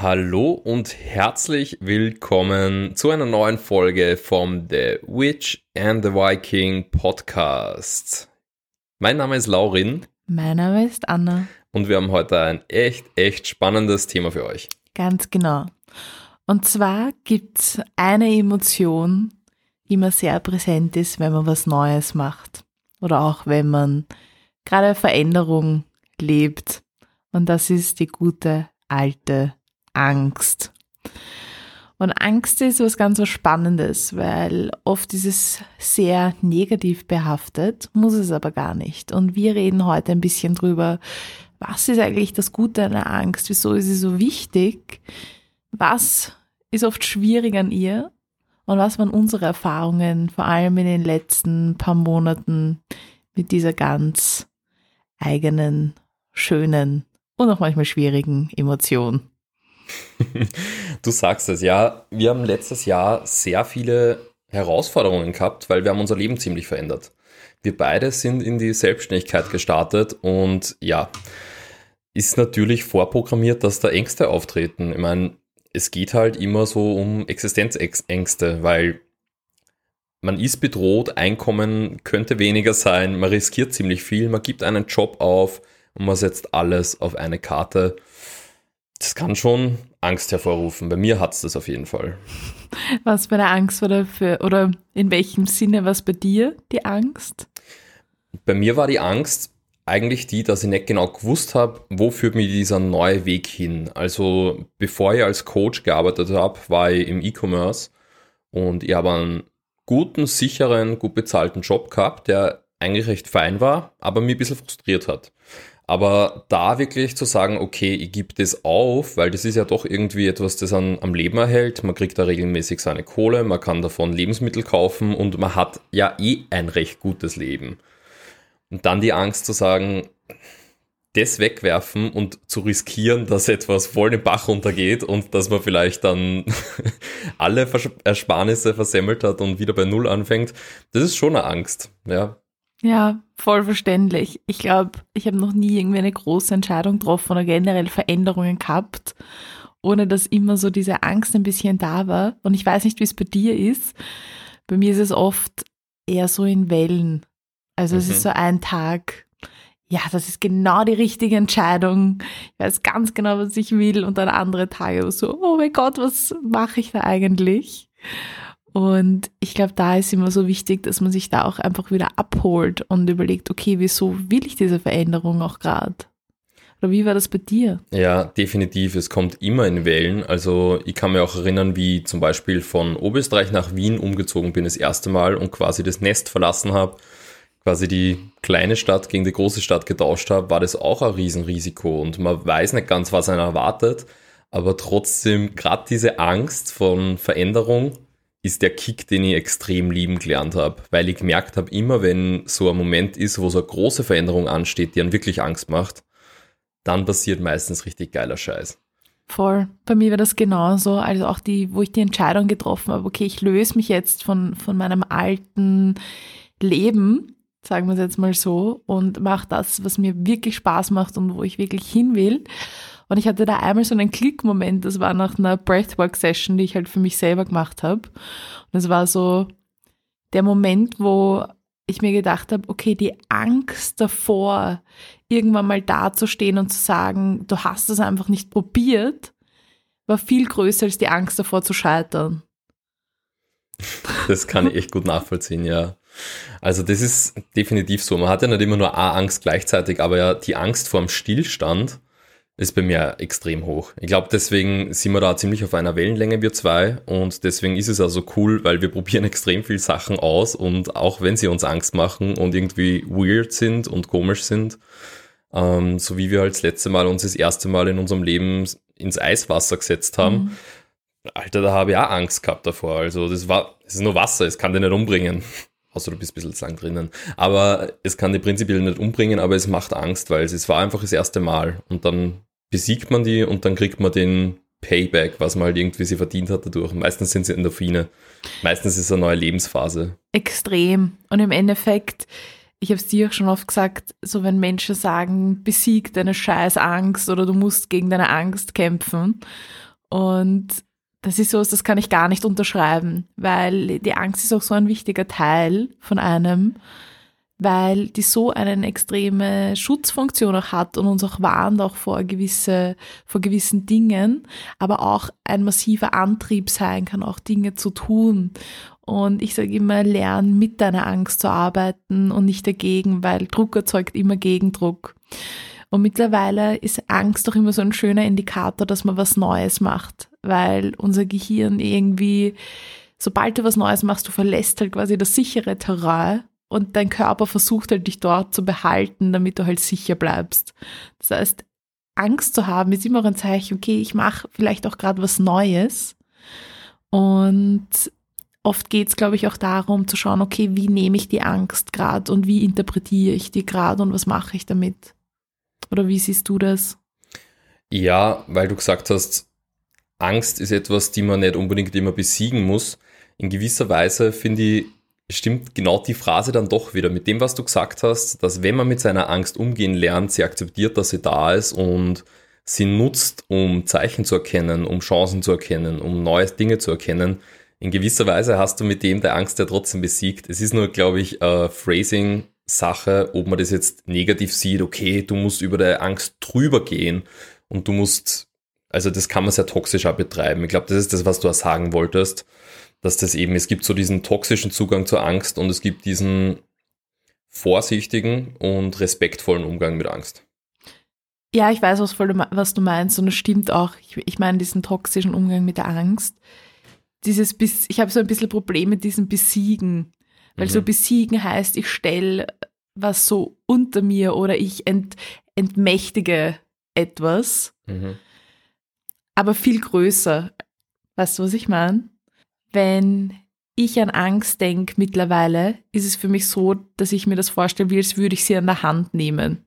Hallo und herzlich willkommen zu einer neuen Folge vom The Witch and the Viking Podcast. Mein Name ist Laurin. Mein Name ist Anna. Und wir haben heute ein echt, echt spannendes Thema für euch. Ganz genau. Und zwar gibt es eine Emotion, die immer sehr präsent ist, wenn man was Neues macht. Oder auch wenn man gerade Veränderung lebt. Und das ist die gute alte Angst. Und Angst ist was ganz was Spannendes, weil oft ist es sehr negativ behaftet, muss es aber gar nicht. Und wir reden heute ein bisschen drüber, was ist eigentlich das Gute an der Angst? Wieso ist sie so wichtig? Was ist oft schwierig an ihr? Und was waren unsere Erfahrungen, vor allem in den letzten paar Monaten mit dieser ganz eigenen, schönen und auch manchmal schwierigen Emotion? Du sagst es, ja. Wir haben letztes Jahr sehr viele Herausforderungen gehabt, weil wir haben unser Leben ziemlich verändert. Wir beide sind in die Selbstständigkeit gestartet und ja, ist natürlich vorprogrammiert, dass da Ängste auftreten. Ich meine, es geht halt immer so um Existenzängste, weil man ist bedroht, Einkommen könnte weniger sein, man riskiert ziemlich viel, man gibt einen Job auf und man setzt alles auf eine Karte das kann schon Angst hervorrufen. Bei mir hat es das auf jeden Fall. Was bei der Angst oder für, oder in welchem Sinne was bei dir die Angst? Bei mir war die Angst eigentlich die, dass ich nicht genau gewusst habe, wo führt mir dieser neue Weg hin. Also bevor ich als Coach gearbeitet habe, war ich im E-Commerce und ich habe einen guten, sicheren, gut bezahlten Job gehabt, der eigentlich recht fein war, aber mich ein bisschen frustriert hat. Aber da wirklich zu sagen, okay, ich gebe das auf, weil das ist ja doch irgendwie etwas, das an, am Leben erhält. Man kriegt da regelmäßig seine Kohle, man kann davon Lebensmittel kaufen und man hat ja eh ein recht gutes Leben. Und dann die Angst zu sagen, das wegwerfen und zu riskieren, dass etwas voll den Bach runtergeht und dass man vielleicht dann alle Ersparnisse versemmelt hat und wieder bei Null anfängt, das ist schon eine Angst, ja. Ja, voll verständlich. Ich glaube, ich habe noch nie irgendwie eine große Entscheidung getroffen oder generell Veränderungen gehabt, ohne dass immer so diese Angst ein bisschen da war. Und ich weiß nicht, wie es bei dir ist. Bei mir ist es oft eher so in Wellen. Also mhm. es ist mhm. so ein Tag, ja, das ist genau die richtige Entscheidung. Ich weiß ganz genau, was ich will. Und dann andere Tage so, oh mein Gott, was mache ich da eigentlich? Und ich glaube, da ist immer so wichtig, dass man sich da auch einfach wieder abholt und überlegt, okay, wieso will ich diese Veränderung auch gerade? Oder wie war das bei dir? Ja, definitiv. Es kommt immer in Wellen. Also ich kann mir auch erinnern, wie zum Beispiel von Oberösterreich nach Wien umgezogen bin das erste Mal und quasi das Nest verlassen habe, quasi die kleine Stadt gegen die große Stadt getauscht habe, war das auch ein Riesenrisiko und man weiß nicht ganz, was einen erwartet. Aber trotzdem, gerade diese Angst von Veränderung ist der Kick, den ich extrem lieben gelernt habe, weil ich gemerkt habe, immer wenn so ein Moment ist, wo so eine große Veränderung ansteht, die einen wirklich Angst macht, dann passiert meistens richtig geiler Scheiß. Voll. Bei mir war das genauso. Also auch die, wo ich die Entscheidung getroffen habe, okay, ich löse mich jetzt von, von meinem alten Leben, sagen wir es jetzt mal so, und mache das, was mir wirklich Spaß macht und wo ich wirklich hin will. Und ich hatte da einmal so einen Klickmoment, das war nach einer Breathwork-Session, die ich halt für mich selber gemacht habe. Und es war so der Moment, wo ich mir gedacht habe, okay, die Angst davor, irgendwann mal dazustehen und zu sagen, du hast es einfach nicht probiert, war viel größer als die Angst davor zu scheitern. Das kann ich echt gut nachvollziehen, ja. Also das ist definitiv so. Man hat ja nicht immer nur eine Angst gleichzeitig, aber ja die Angst vor dem Stillstand ist bei mir extrem hoch. Ich glaube, deswegen sind wir da ziemlich auf einer Wellenlänge, wir zwei. Und deswegen ist es also cool, weil wir probieren extrem viel Sachen aus. Und auch wenn sie uns Angst machen und irgendwie weird sind und komisch sind, ähm, so wie wir halt das letzte Mal uns das erste Mal in unserem Leben ins Eiswasser gesetzt haben, mhm. Alter, da habe ich auch Angst gehabt davor. Also das war, es ist nur Wasser, es kann dich nicht umbringen. Außer du bist ein bisschen zu lang drinnen. Aber es kann dich prinzipiell nicht umbringen, aber es macht Angst, weil es war einfach das erste Mal. Und dann besiegt man die und dann kriegt man den Payback, was man halt irgendwie sie verdient hat dadurch. Meistens sind sie Endorphine. Meistens ist es eine neue Lebensphase. Extrem. Und im Endeffekt ich habe es dir auch schon oft gesagt, so wenn Menschen sagen, besieg deine scheiß Angst oder du musst gegen deine Angst kämpfen. Und das ist so, das kann ich gar nicht unterschreiben, weil die Angst ist auch so ein wichtiger Teil von einem, weil die so eine extreme Schutzfunktion auch hat und uns auch warnt auch vor gewisse, vor gewissen Dingen, aber auch ein massiver Antrieb sein kann, auch Dinge zu tun. Und ich sage immer, lern mit deiner Angst zu arbeiten und nicht dagegen, weil Druck erzeugt immer Gegendruck. Und mittlerweile ist Angst doch immer so ein schöner Indikator, dass man was Neues macht, weil unser Gehirn irgendwie, sobald du was Neues machst, du verlässt halt quasi das sichere Terrain und dein Körper versucht halt dich dort zu behalten, damit du halt sicher bleibst. Das heißt, Angst zu haben ist immer ein Zeichen, okay, ich mache vielleicht auch gerade was Neues. Und oft geht es, glaube ich, auch darum zu schauen, okay, wie nehme ich die Angst gerade und wie interpretiere ich die gerade und was mache ich damit? Oder wie siehst du das? Ja, weil du gesagt hast, Angst ist etwas, die man nicht unbedingt immer besiegen muss. In gewisser Weise finde ich, stimmt genau die Phrase dann doch wieder mit dem, was du gesagt hast, dass wenn man mit seiner Angst umgehen lernt, sie akzeptiert, dass sie da ist und sie nutzt, um Zeichen zu erkennen, um Chancen zu erkennen, um neue Dinge zu erkennen. In gewisser Weise hast du mit dem der Angst ja trotzdem besiegt. Es ist nur, glaube ich, äh, Phrasing-Sache, ob man das jetzt negativ sieht, okay, du musst über der Angst drüber gehen und du musst, also das kann man sehr toxisch auch betreiben. Ich glaube, das ist das, was du auch sagen wolltest dass das eben, es gibt so diesen toxischen Zugang zur Angst und es gibt diesen vorsichtigen und respektvollen Umgang mit Angst. Ja, ich weiß, was, voll, was du meinst und es stimmt auch. Ich, ich meine diesen toxischen Umgang mit der Angst. Dieses, ich habe so ein bisschen Probleme mit diesem Besiegen. Weil mhm. so besiegen heißt, ich stelle was so unter mir oder ich ent, entmächtige etwas. Mhm. Aber viel größer. Weißt du, was ich meine? Wenn ich an Angst denke mittlerweile, ist es für mich so, dass ich mir das vorstelle, wie als würde ich sie an der Hand nehmen.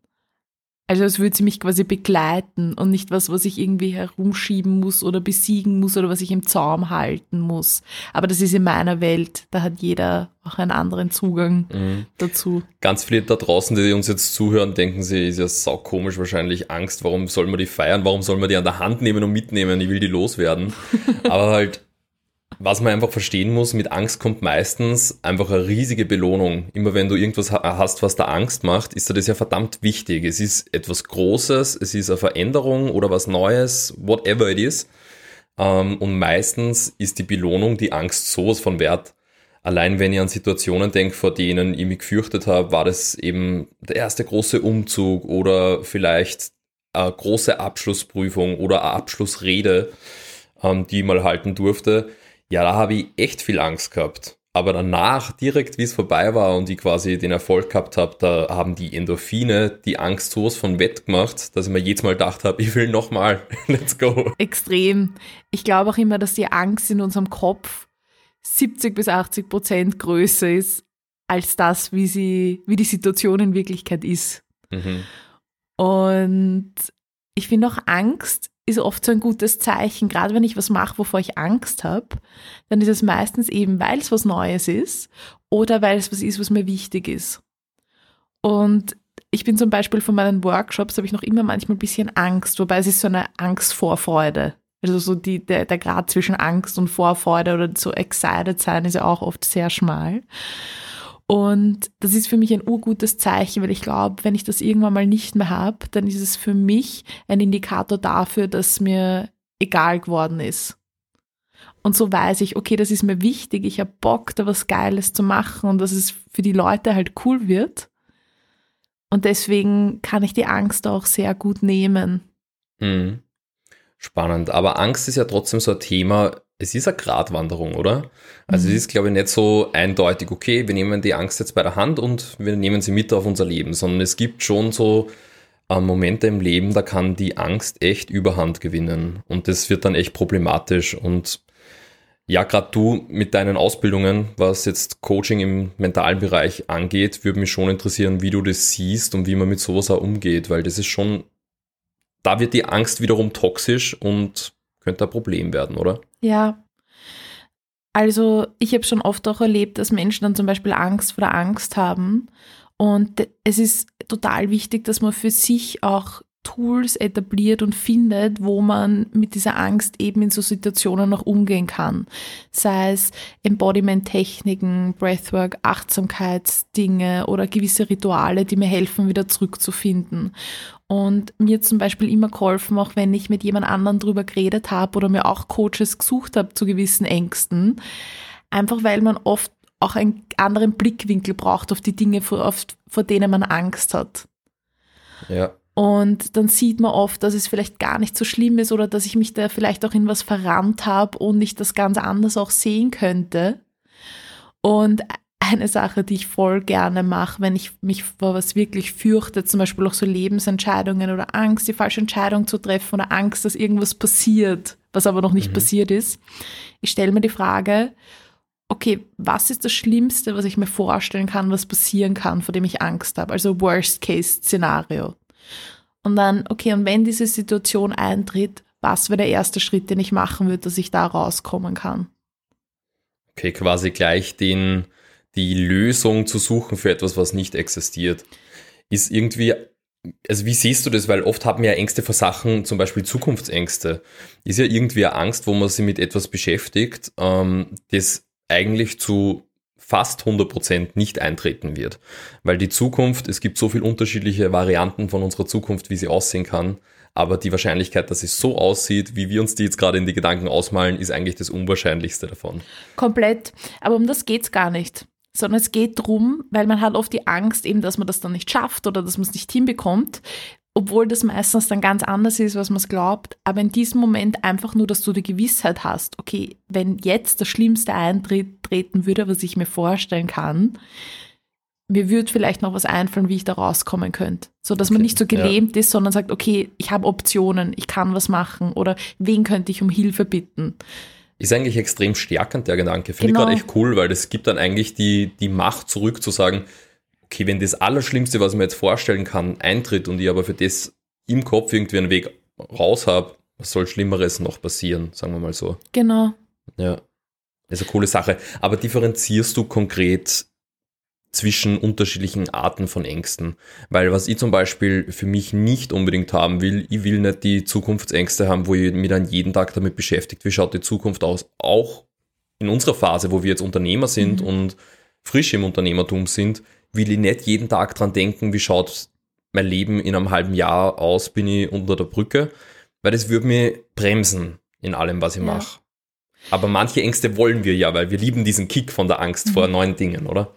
Also als würde sie mich quasi begleiten und nicht was, was ich irgendwie herumschieben muss oder besiegen muss oder was ich im Zaum halten muss. Aber das ist in meiner Welt, da hat jeder auch einen anderen Zugang mhm. dazu. Ganz viele da draußen, die uns jetzt zuhören, denken sie, ist ja saukomisch wahrscheinlich Angst, warum soll man die feiern, warum soll man die an der Hand nehmen und mitnehmen, ich will die loswerden. Aber halt was man einfach verstehen muss, mit Angst kommt meistens einfach eine riesige Belohnung. Immer wenn du irgendwas hast, was da Angst macht, ist dir das ja verdammt wichtig. Es ist etwas Großes, es ist eine Veränderung oder was Neues, whatever it is. Ähm, und meistens ist die Belohnung, die Angst sowas von wert. Allein wenn ich an Situationen denke, vor denen ich mich gefürchtet habe, war das eben der erste große Umzug oder vielleicht eine große Abschlussprüfung oder eine Abschlussrede, ähm, die ich mal halten durfte ja, da habe ich echt viel Angst gehabt. Aber danach, direkt wie es vorbei war und ich quasi den Erfolg gehabt habe, da haben die Endorphine die Angst sowas von wett gemacht, dass ich mir jedes Mal gedacht habe, ich will nochmal, let's go. Extrem. Ich glaube auch immer, dass die Angst in unserem Kopf 70 bis 80 Prozent größer ist, als das, wie sie, wie die Situation in Wirklichkeit ist. Mhm. Und ich finde auch Angst ist oft so ein gutes Zeichen. Gerade wenn ich was mache, wovor ich Angst habe, dann ist es meistens eben, weil es was Neues ist oder weil es was ist, was mir wichtig ist. Und ich bin zum Beispiel von meinen Workshops, habe ich noch immer manchmal ein bisschen Angst, wobei es ist so eine Angst vor Freude. Also so die, der, der Grad zwischen Angst und Vorfreude oder so excited sein ist ja auch oft sehr schmal. Und das ist für mich ein urgutes Zeichen, weil ich glaube, wenn ich das irgendwann mal nicht mehr habe, dann ist es für mich ein Indikator dafür, dass mir egal geworden ist. Und so weiß ich, okay, das ist mir wichtig, ich habe Bock, da was Geiles zu machen und dass es für die Leute halt cool wird. Und deswegen kann ich die Angst auch sehr gut nehmen. Mhm. Spannend. Aber Angst ist ja trotzdem so ein Thema, es ist eine Gratwanderung, oder? Also mhm. es ist, glaube ich, nicht so eindeutig, okay, wir nehmen die Angst jetzt bei der Hand und wir nehmen sie mit auf unser Leben, sondern es gibt schon so äh, Momente im Leben, da kann die Angst echt Überhand gewinnen und das wird dann echt problematisch und ja, gerade du mit deinen Ausbildungen, was jetzt Coaching im mentalen Bereich angeht, würde mich schon interessieren, wie du das siehst und wie man mit sowas auch umgeht, weil das ist schon, da wird die Angst wiederum toxisch und könnte ein Problem werden, oder? Ja. Also ich habe schon oft auch erlebt, dass Menschen dann zum Beispiel Angst vor der Angst haben Und es ist total wichtig, dass man für sich auch Tools etabliert und findet, wo man mit dieser Angst eben in so Situationen noch umgehen kann. Sei es Embodiment-Techniken, Breathwork, Achtsamkeitsdinge oder gewisse Rituale, die mir helfen, wieder zurückzufinden. Und mir zum Beispiel immer geholfen, auch wenn ich mit jemand anderen drüber geredet habe oder mir auch Coaches gesucht habe zu gewissen Ängsten. Einfach weil man oft auch einen anderen Blickwinkel braucht auf die Dinge, vor, vor denen man Angst hat. Ja. Und dann sieht man oft, dass es vielleicht gar nicht so schlimm ist oder dass ich mich da vielleicht auch in was verrannt habe und ich das ganz anders auch sehen könnte. Und eine Sache, die ich voll gerne mache, wenn ich mich vor was wirklich fürchte, zum Beispiel auch so Lebensentscheidungen oder Angst, die falsche Entscheidung zu treffen oder Angst, dass irgendwas passiert, was aber noch nicht mhm. passiert ist. Ich stelle mir die Frage, okay, was ist das Schlimmste, was ich mir vorstellen kann, was passieren kann, vor dem ich Angst habe? Also Worst-Case-Szenario. Und dann, okay, und wenn diese Situation eintritt, was wäre der erste Schritt, den ich machen würde, dass ich da rauskommen kann? Okay, quasi gleich den, die Lösung zu suchen für etwas, was nicht existiert. Ist irgendwie, also wie siehst du das? Weil oft haben wir ja Ängste vor Sachen, zum Beispiel Zukunftsängste. Ist ja irgendwie eine Angst, wo man sich mit etwas beschäftigt, ähm, das eigentlich zu fast 100% nicht eintreten wird. Weil die Zukunft, es gibt so viele unterschiedliche Varianten von unserer Zukunft, wie sie aussehen kann. Aber die Wahrscheinlichkeit, dass es so aussieht, wie wir uns die jetzt gerade in die Gedanken ausmalen, ist eigentlich das Unwahrscheinlichste davon. Komplett. Aber um das geht es gar nicht. Sondern es geht darum, weil man hat oft die Angst eben, dass man das dann nicht schafft oder dass man es nicht hinbekommt, obwohl das meistens dann ganz anders ist, was man es glaubt. Aber in diesem Moment einfach nur, dass du die Gewissheit hast, okay, wenn jetzt das Schlimmste eintreten würde, was ich mir vorstellen kann, mir würde vielleicht noch was einfallen, wie ich da rauskommen könnte. So dass okay, man nicht so gelähmt ja. ist, sondern sagt, okay, ich habe Optionen, ich kann was machen oder wen könnte ich um Hilfe bitten. Ist eigentlich extrem stärkend, der Gedanke. Finde genau. ich gerade echt cool, weil das gibt dann eigentlich die, die Macht zurück zu sagen, okay, wenn das Allerschlimmste, was ich mir jetzt vorstellen kann, eintritt und ich aber für das im Kopf irgendwie einen Weg raus habe, was soll Schlimmeres noch passieren, sagen wir mal so. Genau. Ja, das ist eine coole Sache. Aber differenzierst du konkret zwischen unterschiedlichen Arten von Ängsten? Weil was ich zum Beispiel für mich nicht unbedingt haben will, ich will nicht die Zukunftsängste haben, wo ich mich dann jeden Tag damit beschäftigt, wie schaut die Zukunft aus. Auch in unserer Phase, wo wir jetzt Unternehmer sind mhm. und frisch im Unternehmertum sind, will ich nicht jeden Tag dran denken, wie schaut mein Leben in einem halben Jahr aus, bin ich unter der Brücke, weil das würde mich bremsen in allem, was ich ja. mache. Aber manche Ängste wollen wir ja, weil wir lieben diesen Kick von der Angst mhm. vor neuen Dingen, oder?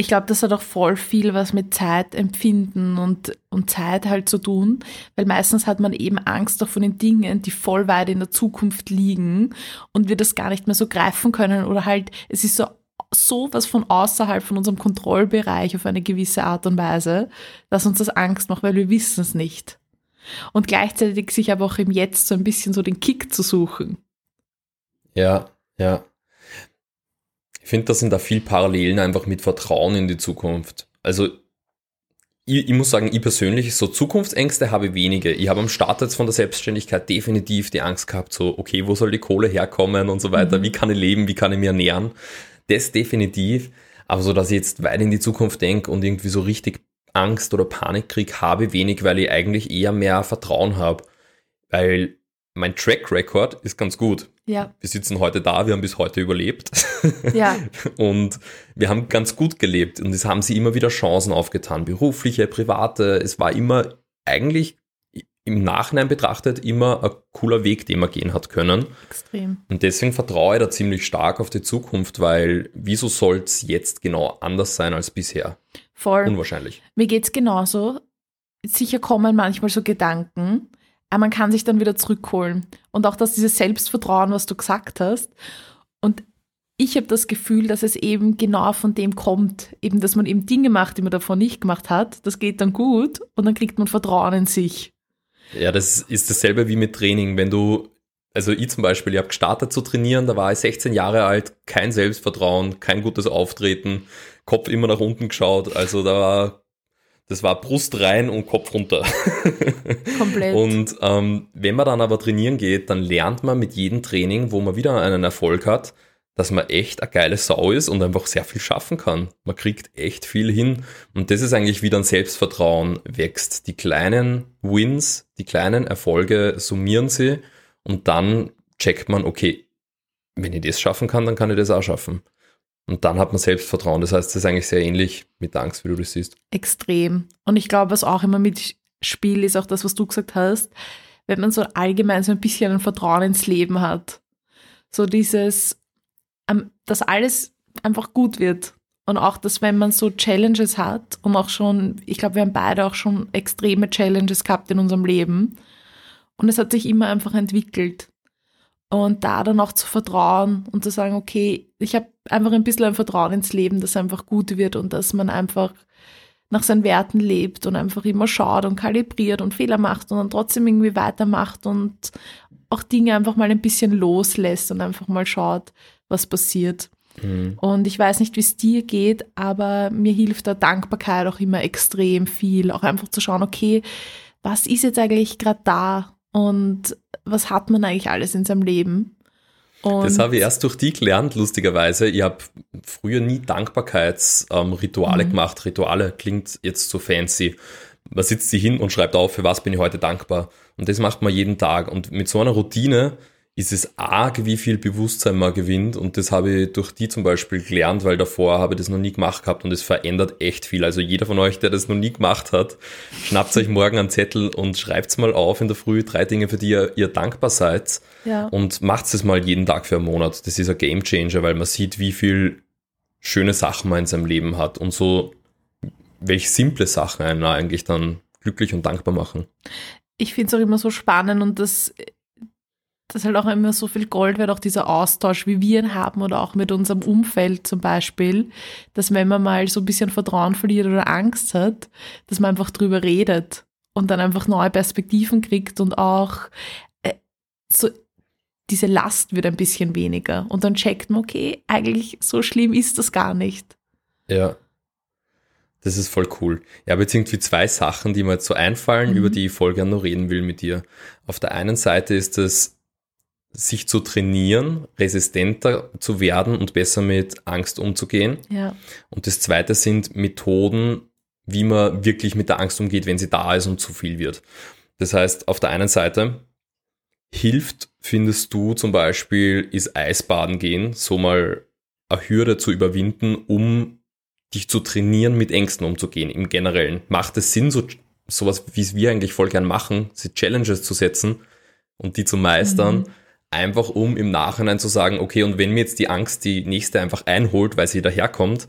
Ich glaube, das hat auch voll viel was mit Zeitempfinden und, und Zeit halt zu tun, weil meistens hat man eben Angst auch von den Dingen, die voll weit in der Zukunft liegen und wir das gar nicht mehr so greifen können oder halt, es ist so so was von außerhalb von unserem Kontrollbereich auf eine gewisse Art und Weise, dass uns das Angst macht, weil wir wissen es nicht. Und gleichzeitig sich aber auch im Jetzt so ein bisschen so den Kick zu suchen. Ja, ja. Ich finde, das sind da viel Parallelen einfach mit Vertrauen in die Zukunft. Also ich, ich, muss sagen, ich persönlich, so Zukunftsängste habe wenige. Ich habe am Start jetzt von der Selbstständigkeit definitiv die Angst gehabt, so, okay, wo soll die Kohle herkommen und so weiter, mhm. wie kann ich leben, wie kann ich mir ernähren das definitiv. Aber so, dass ich jetzt weit in die Zukunft denke und irgendwie so richtig Angst oder Panik kriege, habe wenig, weil ich eigentlich eher mehr Vertrauen habe. Weil mein Track Record ist ganz gut. Ja. Wir sitzen heute da, wir haben bis heute überlebt. Ja. und wir haben ganz gut gelebt und es haben sie immer wieder Chancen aufgetan, berufliche, private. Es war immer eigentlich im Nachhinein betrachtet immer ein cooler Weg, den man gehen hat können. Extrem. Und deswegen vertraue ich da ziemlich stark auf die Zukunft, weil wieso soll es jetzt genau anders sein als bisher? Voll. Unwahrscheinlich. Mir geht es genauso. Sicher kommen manchmal so Gedanken, aber man kann sich dann wieder zurückholen. Und auch dass dieses Selbstvertrauen, was du gesagt hast. Und ich habe das Gefühl, dass es eben genau von dem kommt, eben, dass man eben Dinge macht, die man davor nicht gemacht hat. Das geht dann gut und dann kriegt man Vertrauen in sich. Ja, das ist dasselbe wie mit Training. Wenn du, also ich zum Beispiel, ich habe gestartet zu trainieren, da war ich 16 Jahre alt, kein Selbstvertrauen, kein gutes Auftreten, Kopf immer nach unten geschaut. Also da war, das war Brust rein und Kopf runter. Komplett. Und ähm, wenn man dann aber trainieren geht, dann lernt man mit jedem Training, wo man wieder einen Erfolg hat, dass man echt eine geile Sau ist und einfach sehr viel schaffen kann. Man kriegt echt viel hin. Und das ist eigentlich wie dann Selbstvertrauen wächst. Die kleinen Wins, die kleinen Erfolge summieren sie und dann checkt man, okay, wenn ich das schaffen kann, dann kann ich das auch schaffen. Und dann hat man Selbstvertrauen. Das heißt, das ist eigentlich sehr ähnlich mit der Angst, wie du das siehst. Extrem. Und ich glaube, was auch immer mitspielt, ist auch das, was du gesagt hast, wenn man so allgemein so ein bisschen ein Vertrauen ins Leben hat. So dieses, dass alles einfach gut wird. Und auch, dass wenn man so Challenges hat und auch schon, ich glaube, wir haben beide auch schon extreme Challenges gehabt in unserem Leben. Und es hat sich immer einfach entwickelt. Und da dann auch zu vertrauen und zu sagen, okay, ich habe einfach ein bisschen ein Vertrauen ins Leben, dass es einfach gut wird und dass man einfach nach seinen Werten lebt und einfach immer schaut und kalibriert und Fehler macht und dann trotzdem irgendwie weitermacht und auch Dinge einfach mal ein bisschen loslässt und einfach mal schaut, was passiert. Mhm. Und ich weiß nicht, wie es dir geht, aber mir hilft da Dankbarkeit auch immer extrem viel. Auch einfach zu schauen, okay, was ist jetzt eigentlich gerade da und was hat man eigentlich alles in seinem Leben? Und das habe ich erst durch die gelernt, lustigerweise. Ich habe früher nie Dankbarkeitsrituale ähm, mhm. gemacht. Rituale klingt jetzt so fancy. Man sitzt sich hin und schreibt auf, für was bin ich heute dankbar. Und das macht man jeden Tag. Und mit so einer Routine ist es arg, wie viel Bewusstsein man gewinnt. Und das habe ich durch die zum Beispiel gelernt, weil davor habe ich das noch nie gemacht gehabt und es verändert echt viel. Also jeder von euch, der das noch nie gemacht hat, schnappt euch morgen einen Zettel und schreibt mal auf in der Früh drei Dinge, für die ihr, ihr dankbar seid. Ja. Und macht es mal jeden Tag für einen Monat. Das ist ein Game Changer, weil man sieht, wie viel schöne Sachen man in seinem Leben hat und so, welche simple Sachen einen eigentlich dann glücklich und dankbar machen. Ich finde es auch immer so spannend und das dass halt auch immer so viel Gold wird, auch dieser Austausch, wie wir ihn haben oder auch mit unserem Umfeld zum Beispiel, dass wenn man mal so ein bisschen Vertrauen verliert oder Angst hat, dass man einfach drüber redet und dann einfach neue Perspektiven kriegt und auch äh, so diese Last wird ein bisschen weniger und dann checkt man, okay, eigentlich so schlimm ist das gar nicht. Ja. Das ist voll cool. Ja, aber jetzt irgendwie zwei Sachen, die mir jetzt so einfallen, mhm. über die ich voll gerne noch reden will mit dir. Auf der einen Seite ist es sich zu trainieren, resistenter zu werden und besser mit Angst umzugehen. Ja. Und das zweite sind Methoden, wie man wirklich mit der Angst umgeht, wenn sie da ist und zu viel wird. Das heißt, auf der einen Seite hilft, findest du zum Beispiel, ist Eisbaden gehen, so mal eine Hürde zu überwinden, um dich zu trainieren, mit Ängsten umzugehen im Generellen. Macht es Sinn, so sowas, wie es wir eigentlich voll gern machen, sie Challenges zu setzen und die zu meistern, mhm einfach um im Nachhinein zu sagen, okay, und wenn mir jetzt die Angst die nächste einfach einholt, weil sie daherkommt,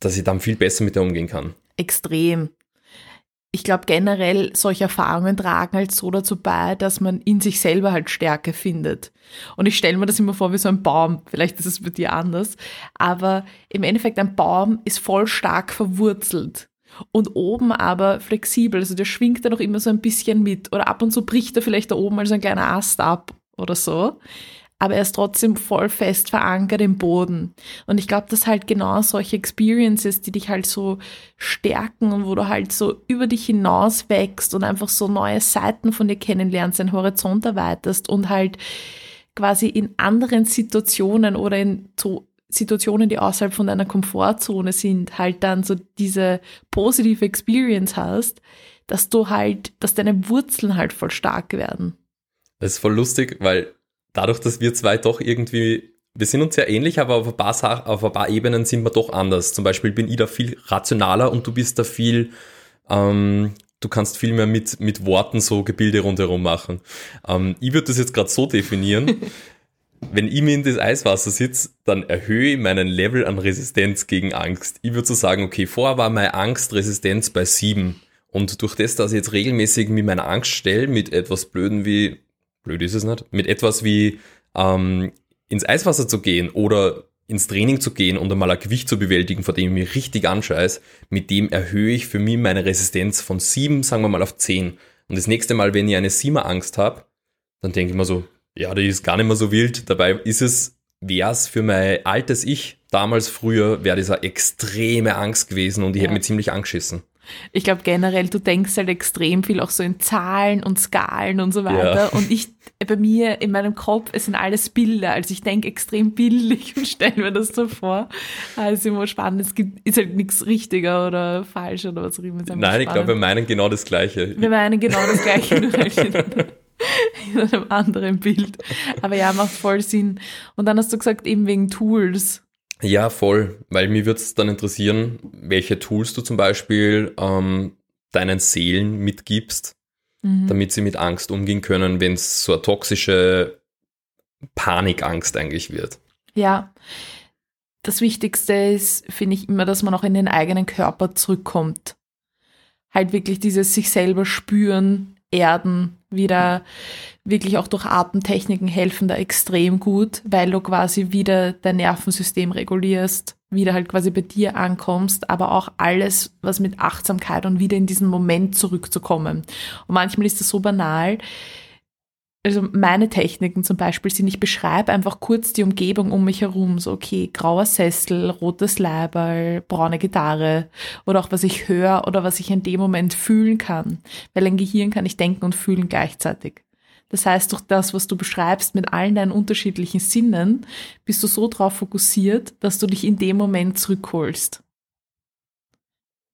dass ich dann viel besser mit der umgehen kann. Extrem. Ich glaube generell, solche Erfahrungen tragen halt so dazu bei, dass man in sich selber halt Stärke findet. Und ich stelle mir das immer vor wie so ein Baum. Vielleicht ist es bei dir anders. Aber im Endeffekt, ein Baum ist voll stark verwurzelt und oben aber flexibel. Also der schwingt da noch immer so ein bisschen mit. Oder ab und zu bricht er vielleicht da oben als ein kleiner Ast ab oder so. Aber er ist trotzdem voll fest verankert im Boden. Und ich glaube, dass halt genau solche Experiences, die dich halt so stärken und wo du halt so über dich hinaus wächst und einfach so neue Seiten von dir kennenlernst, deinen Horizont erweiterst und halt quasi in anderen Situationen oder in so Situationen, die außerhalb von deiner Komfortzone sind, halt dann so diese positive Experience hast, dass du halt, dass deine Wurzeln halt voll stark werden. Das ist voll lustig, weil dadurch, dass wir zwei doch irgendwie, wir sind uns sehr ähnlich, aber auf ein paar, auf ein paar Ebenen sind wir doch anders. Zum Beispiel bin ich da viel rationaler und du bist da viel, ähm, du kannst viel mehr mit, mit Worten so Gebilde rundherum machen. Ähm, ich würde das jetzt gerade so definieren. wenn ich mir in das Eiswasser sitze, dann erhöhe ich meinen Level an Resistenz gegen Angst. Ich würde so sagen, okay, vorher war meine Angstresistenz bei sieben. Und durch das, dass ich jetzt regelmäßig mit meiner Angst stelle, mit etwas Blöden wie blöd ist es nicht, mit etwas wie ähm, ins Eiswasser zu gehen oder ins Training zu gehen und einmal ein Gewicht zu bewältigen, vor dem ich mich richtig anscheiß, mit dem erhöhe ich für mich meine Resistenz von sieben, sagen wir mal, auf zehn. Und das nächste Mal, wenn ich eine siebener Angst habe, dann denke ich mir so, ja, die ist gar nicht mehr so wild. Dabei ist es, wäre es für mein altes Ich damals früher, wäre das eine extreme Angst gewesen und ich ja. hätte mich ziemlich angeschissen. Ich glaube generell, du denkst halt extrem viel auch so in Zahlen und Skalen und so weiter. Ja. Und ich, bei mir, in meinem Kopf, es sind alles Bilder. Also ich denke extrem bildlich und stelle mir das so vor. Also immer spannend. Es gibt, ist halt nichts richtiger oder falsch oder was auch immer. Nein, spannend. ich glaube, wir meinen genau das Gleiche. Wir meinen genau das Gleiche, nur halt in, in einem anderen Bild. Aber ja, macht voll Sinn. Und dann hast du gesagt, eben wegen Tools. Ja, voll, weil mir würde es dann interessieren, welche Tools du zum Beispiel ähm, deinen Seelen mitgibst, mhm. damit sie mit Angst umgehen können, wenn es so eine toxische Panikangst eigentlich wird. Ja, das Wichtigste ist, finde ich immer, dass man auch in den eigenen Körper zurückkommt. Halt wirklich dieses sich selber spüren, erden, wieder wirklich auch durch Atemtechniken helfen da extrem gut, weil du quasi wieder dein Nervensystem regulierst, wieder halt quasi bei dir ankommst, aber auch alles, was mit Achtsamkeit und wieder in diesen Moment zurückzukommen. Und manchmal ist das so banal, also meine Techniken zum Beispiel sind, ich beschreibe einfach kurz die Umgebung um mich herum, so okay, grauer Sessel, rotes Leiberl, braune Gitarre oder auch was ich höre oder was ich in dem Moment fühlen kann, weil ein Gehirn kann ich denken und fühlen gleichzeitig. Das heißt, durch das, was du beschreibst mit allen deinen unterschiedlichen Sinnen, bist du so drauf fokussiert, dass du dich in dem Moment zurückholst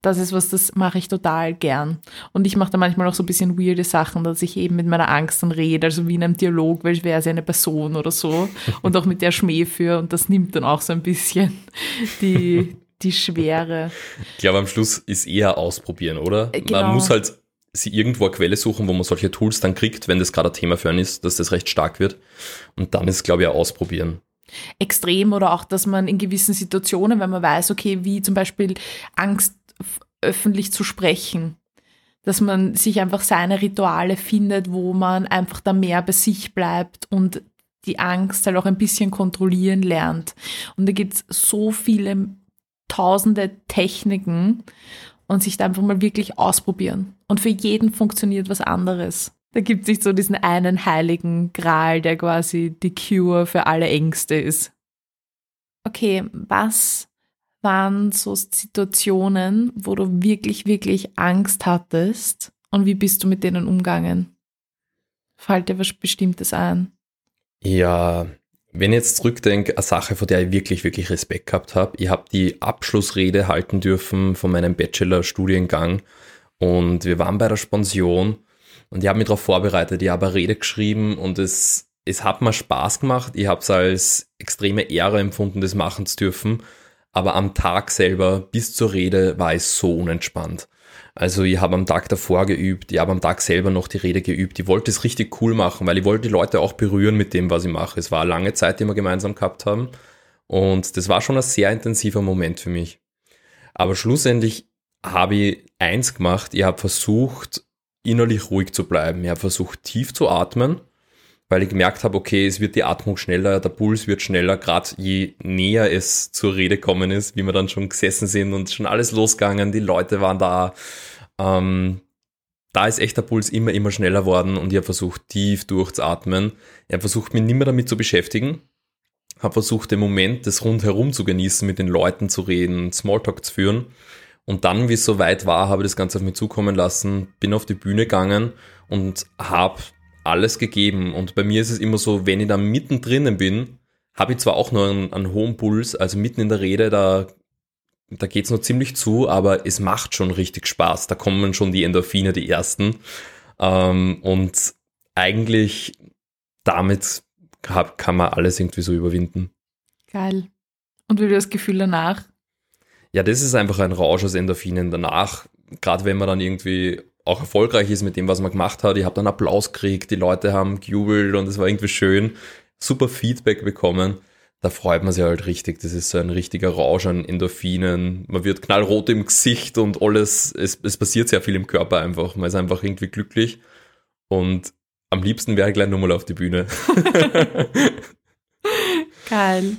das ist was, das mache ich total gern. Und ich mache da manchmal auch so ein bisschen weirde Sachen, dass ich eben mit meiner Angst dann rede, also wie in einem Dialog, weil wäre sie eine Person oder so und auch mit der Schmäh für und das nimmt dann auch so ein bisschen die, die Schwere. Ich glaube, am Schluss ist eher ausprobieren, oder? Genau. Man muss halt sie irgendwo eine Quelle suchen, wo man solche Tools dann kriegt, wenn das gerade ein Thema für einen ist, dass das recht stark wird. Und dann ist, glaube ich, auch ausprobieren extrem oder auch, dass man in gewissen Situationen, wenn man weiß, okay, wie zum Beispiel Angst öffentlich zu sprechen. Dass man sich einfach seine Rituale findet, wo man einfach da mehr bei sich bleibt und die Angst halt auch ein bisschen kontrollieren lernt. Und da gibt es so viele tausende Techniken und sich da einfach mal wirklich ausprobieren. Und für jeden funktioniert was anderes. Da gibt es nicht so diesen einen heiligen Gral, der quasi die Cure für alle Ängste ist. Okay, was waren so Situationen, wo du wirklich, wirklich Angst hattest und wie bist du mit denen umgegangen? Fällt dir was Bestimmtes ein? Ja, wenn ich jetzt zurückdenke, eine Sache, vor der ich wirklich, wirklich Respekt gehabt habe. Ich habe die Abschlussrede halten dürfen von meinem Bachelor-Studiengang und wir waren bei der Spension und ich habe mich darauf vorbereitet. Ich habe eine Rede geschrieben und es, es hat mir Spaß gemacht. Ich habe es als extreme Ehre empfunden, das machen zu dürfen aber am Tag selber bis zur Rede war es so unentspannt. Also ich habe am Tag davor geübt, ich habe am Tag selber noch die Rede geübt. Ich wollte es richtig cool machen, weil ich wollte die Leute auch berühren mit dem, was ich mache. Es war eine lange Zeit, die wir gemeinsam gehabt haben. Und das war schon ein sehr intensiver Moment für mich. Aber schlussendlich habe ich eins gemacht, ich habe versucht, innerlich ruhig zu bleiben. Ich habe versucht, tief zu atmen weil ich gemerkt habe, okay, es wird die Atmung schneller, der Puls wird schneller, gerade je näher es zur Rede kommen ist, wie wir dann schon gesessen sind und schon alles losgegangen, die Leute waren da. Ähm, da ist echt der Puls immer, immer schneller worden und ich habe versucht, tief durchzuatmen. Ich habe versucht, mich nicht mehr damit zu beschäftigen. Habe versucht, den Moment des Rundherum zu genießen, mit den Leuten zu reden, Smalltalk zu führen. Und dann, wie es soweit war, habe ich das Ganze auf mich zukommen lassen, bin auf die Bühne gegangen und habe alles gegeben. Und bei mir ist es immer so, wenn ich da mittendrin bin, habe ich zwar auch nur einen, einen, hohen Puls, also mitten in der Rede, da, da geht es noch ziemlich zu, aber es macht schon richtig Spaß. Da kommen schon die Endorphine, die ersten. Ähm, und eigentlich damit kann, kann man alles irgendwie so überwinden. Geil. Und wie das Gefühl danach? Ja, das ist einfach ein Rausch aus Endorphinen danach. Gerade wenn man dann irgendwie auch erfolgreich ist mit dem, was man gemacht hat. Ich habe dann Applaus gekriegt, die Leute haben gejubelt und es war irgendwie schön. Super Feedback bekommen. Da freut man sich halt richtig. Das ist so ein richtiger Rausch an Endorphinen. Man wird knallrot im Gesicht und alles. Es, es passiert sehr viel im Körper einfach. Man ist einfach irgendwie glücklich. Und am liebsten wäre ich gleich nochmal auf die Bühne. Geil.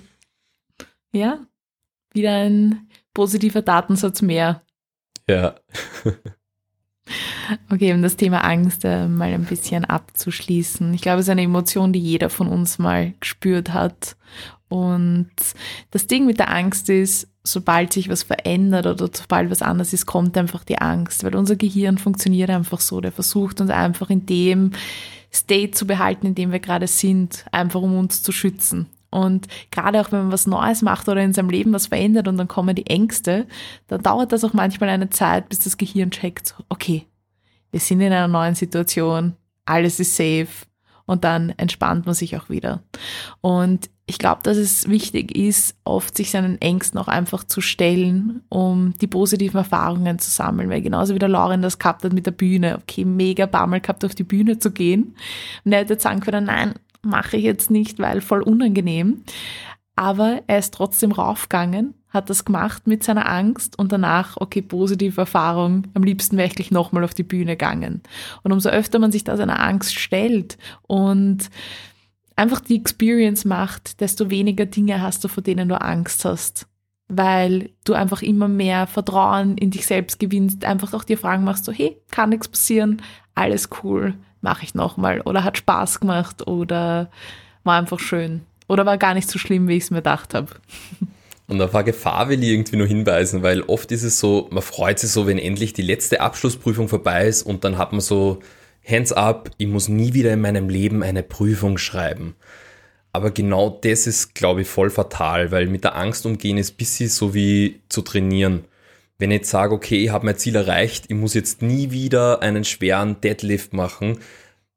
Ja, wieder ein positiver Datensatz mehr. Ja. Okay, um das Thema Angst äh, mal ein bisschen abzuschließen. Ich glaube, es ist eine Emotion, die jeder von uns mal gespürt hat. Und das Ding mit der Angst ist, sobald sich was verändert oder sobald was anders ist, kommt einfach die Angst, weil unser Gehirn funktioniert einfach so. Der versucht uns einfach in dem State zu behalten, in dem wir gerade sind, einfach um uns zu schützen. Und gerade auch wenn man was Neues macht oder in seinem Leben was verändert und dann kommen die Ängste, dann dauert das auch manchmal eine Zeit, bis das Gehirn checkt, okay, wir sind in einer neuen Situation, alles ist safe und dann entspannt man sich auch wieder. Und ich glaube, dass es wichtig ist, oft sich seinen Ängsten auch einfach zu stellen, um die positiven Erfahrungen zu sammeln. Weil genauso wie der Lauren das gehabt hat mit der Bühne, okay, mega Bammel gehabt, auf die Bühne zu gehen. Und er hätte sagen können, nein, mache ich jetzt nicht, weil voll unangenehm. Aber er ist trotzdem raufgegangen, hat das gemacht mit seiner Angst und danach, okay, positive Erfahrung, am liebsten wäre ich gleich nochmal auf die Bühne gegangen. Und umso öfter man sich da seiner Angst stellt und einfach die Experience macht, desto weniger Dinge hast du, vor denen du Angst hast. Weil du einfach immer mehr Vertrauen in dich selbst gewinnst, einfach auch dir Fragen machst, so, hey, kann nichts passieren, alles cool, mache ich nochmal. Oder hat Spaß gemacht oder war einfach schön. Oder war gar nicht so schlimm, wie ich es mir gedacht habe. Und auf eine Gefahr will ich irgendwie nur hinweisen, weil oft ist es so, man freut sich so, wenn endlich die letzte Abschlussprüfung vorbei ist und dann hat man so hands up, ich muss nie wieder in meinem Leben eine Prüfung schreiben. Aber genau das ist, glaube ich, voll fatal, weil mit der Angst umgehen ist ein bisschen so wie zu trainieren. Wenn ich jetzt sage, okay, ich habe mein Ziel erreicht, ich muss jetzt nie wieder einen schweren Deadlift machen,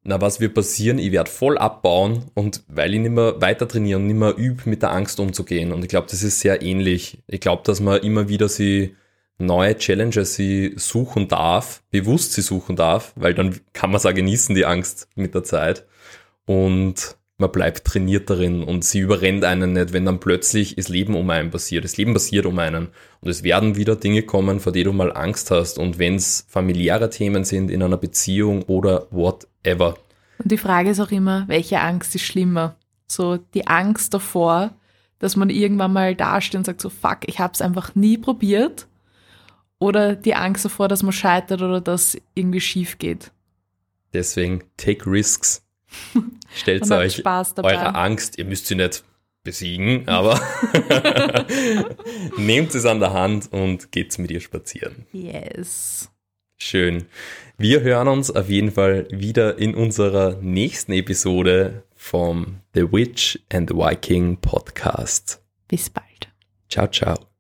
na, was wird passieren? Ich werde voll abbauen und weil ich nicht mehr weiter trainiere und nicht mehr übe, mit der Angst umzugehen. Und ich glaube, das ist sehr ähnlich. Ich glaube, dass man immer wieder sie neue Challenges sie suchen darf, bewusst sie suchen darf, weil dann kann man es auch genießen, die Angst mit der Zeit. Und man bleibt trainiert darin und sie überrennt einen nicht, wenn dann plötzlich das Leben um einen passiert. Das Leben passiert um einen. Und es werden wieder Dinge kommen, vor denen du mal Angst hast. Und wenn es familiäre Themen sind in einer Beziehung oder whatever. Und die Frage ist auch immer, welche Angst ist schlimmer? So die Angst davor, dass man irgendwann mal dasteht und sagt so, fuck, ich habe es einfach nie probiert oder die Angst davor, dass man scheitert oder dass irgendwie schief geht. Deswegen take risks. Stellt euch eure Angst, ihr müsst sie nicht besiegen, aber nehmt es an der Hand und geht mit ihr spazieren. Yes. Schön. Wir hören uns auf jeden Fall wieder in unserer nächsten Episode vom The Witch and the Viking Podcast. Bis bald. Ciao, ciao.